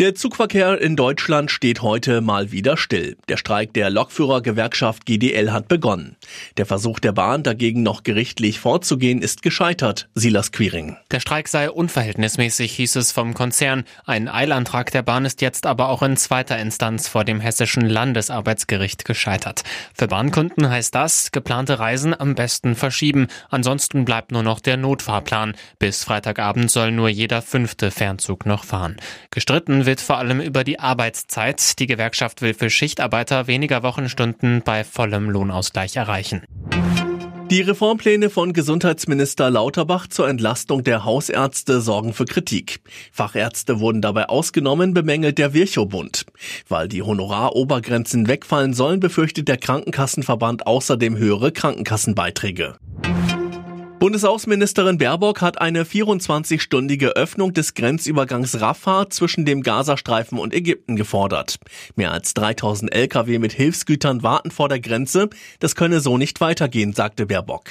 Der Zugverkehr in Deutschland steht heute mal wieder still. Der Streik der Lokführergewerkschaft GDL hat begonnen. Der Versuch der Bahn dagegen noch gerichtlich vorzugehen ist gescheitert. Silas Quiring. Der Streik sei unverhältnismäßig, hieß es vom Konzern. Ein Eilantrag der Bahn ist jetzt aber auch in zweiter Instanz vor dem hessischen Landesarbeitsgericht gescheitert. Für Bahnkunden heißt das, geplante Reisen am besten verschieben. Ansonsten bleibt nur noch der Notfahrplan. Bis Freitagabend soll nur jeder fünfte Fernzug noch fahren. Gestritten wird vor allem über die Arbeitszeit. Die Gewerkschaft will für Schichtarbeiter weniger Wochenstunden bei vollem Lohnausgleich erreichen. Die Reformpläne von Gesundheitsminister Lauterbach zur Entlastung der Hausärzte sorgen für Kritik. Fachärzte wurden dabei ausgenommen, bemängelt der Virchow-Bund. Weil die Honorarobergrenzen wegfallen sollen, befürchtet der Krankenkassenverband außerdem höhere Krankenkassenbeiträge. Bundesaußenministerin Baerbock hat eine 24-stündige Öffnung des Grenzübergangs Rafah zwischen dem Gazastreifen und Ägypten gefordert. Mehr als 3000 Lkw mit Hilfsgütern warten vor der Grenze. Das könne so nicht weitergehen, sagte Baerbock.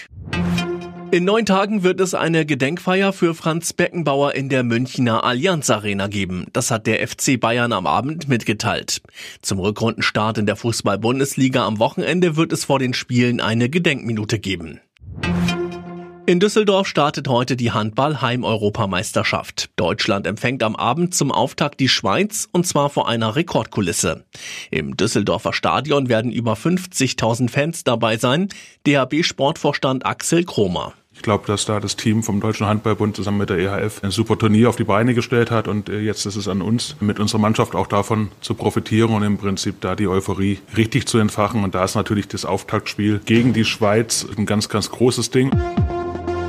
In neun Tagen wird es eine Gedenkfeier für Franz Beckenbauer in der Münchner Allianz Arena geben. Das hat der FC Bayern am Abend mitgeteilt. Zum Rückrundenstart in der Fußball-Bundesliga am Wochenende wird es vor den Spielen eine Gedenkminute geben. In Düsseldorf startet heute die Handball-Heim-Europameisterschaft. Deutschland empfängt am Abend zum Auftakt die Schweiz und zwar vor einer Rekordkulisse. Im Düsseldorfer Stadion werden über 50.000 Fans dabei sein. DHB-Sportvorstand Axel Kromer. Ich glaube, dass da das Team vom Deutschen Handballbund zusammen mit der EHF ein super Turnier auf die Beine gestellt hat und äh, jetzt ist es an uns, mit unserer Mannschaft auch davon zu profitieren und im Prinzip da die Euphorie richtig zu entfachen. Und da ist natürlich das Auftaktspiel gegen die Schweiz ein ganz, ganz großes Ding.